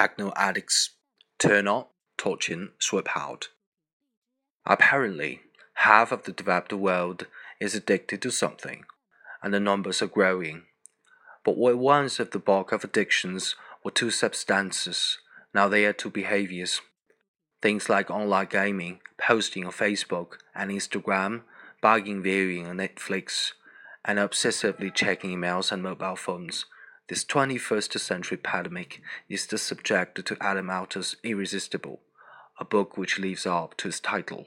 techno addicts turn on, torching, sweep out. Apparently, half of the developed world is addicted to something, and the numbers are growing. But what once the bulk of addictions were two substances, now they are two behaviors. Things like online gaming, posting on Facebook and Instagram, bugging viewing on Netflix, and obsessively checking emails and mobile phones. This 21st century pandemic is the subject to Adam Alter's Irresistible, a book which lives up to its title.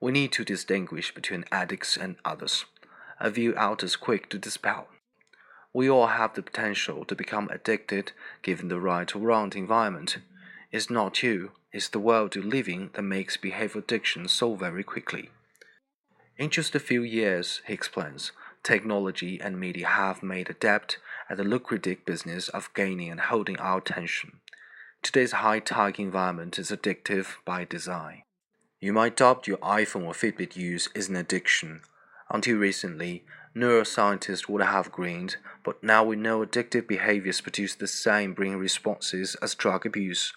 We need to distinguish between addicts and others, a view Alter is quick to dispel. We all have the potential to become addicted given the right or wrong environment. It's not you, it's the world you live in that makes behavior addiction so very quickly. In just a few years, he explains, technology and media have made adept at the lucrative business of gaining and holding our attention. Today's high tech environment is addictive by design. You might doubt your iPhone or Fitbit use is an addiction. Until recently, neuroscientists would have grinned, but now we know addictive behaviors produce the same brain responses as drug abuse.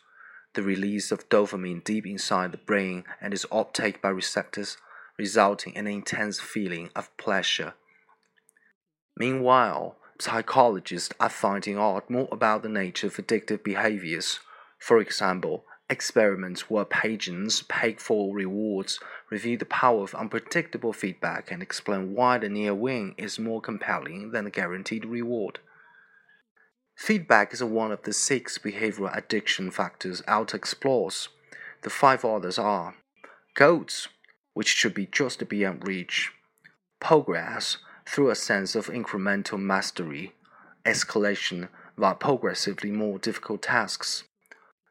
The release of dopamine deep inside the brain and its uptake by receptors, resulting in an intense feeling of pleasure. Meanwhile, psychologists are finding out more about the nature of addictive behaviors. For example, experiments where patients pay for rewards reveal the power of unpredictable feedback and explain why the near win is more compelling than the guaranteed reward. Feedback is one of the six behavioral addiction factors Alter explores. The five others are goals, which should be just beyond reach, progress through a sense of incremental mastery, escalation via progressively more difficult tasks,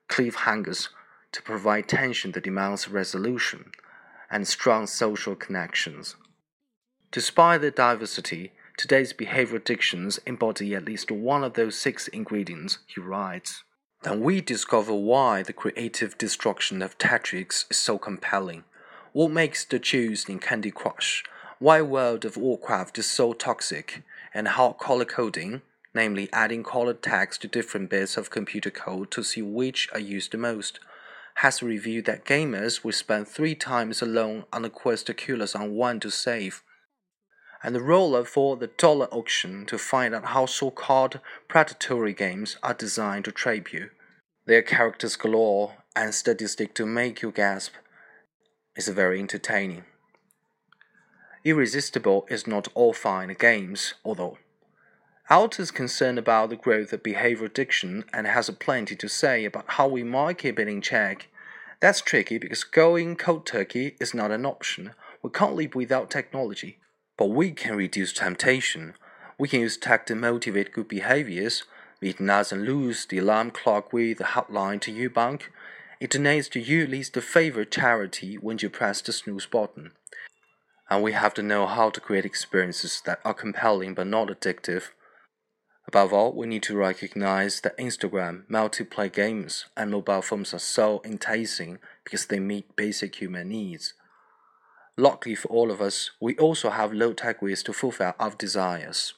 cliffhangers to provide tension that demands resolution, and strong social connections. Despite their diversity, today's behavioral addictions embody at least one of those six ingredients, he writes. Then we discover why the creative destruction of Tetris is so compelling. What makes the juice in Candy Crush? Why World of Warcraft is so toxic, and how color coding, namely adding colored text to different bits of computer code to see which are used the most, has revealed that gamers will spend three times alone on a quest to kill us on one to save. And the roller for the dollar auction to find out how so called predatory games are designed to trap you. Their characters galore and statistics to make you gasp is very entertaining. Irresistible is not all fine games, although Alter is concerned about the growth of behavior addiction and has plenty to say about how we might keep it in check. That's tricky because going cold turkey is not an option. We can't live without technology. But we can reduce temptation. We can use tech to motivate good behaviors. It doesn't lose the alarm clock with the hotline to your bank. It donates to your least the favorite charity when you press the snooze button. And we have to know how to create experiences that are compelling but not addictive. Above all, we need to recognize that Instagram, multiplayer games, and mobile phones are so enticing because they meet basic human needs. Luckily for all of us, we also have low tech ways to fulfill our desires.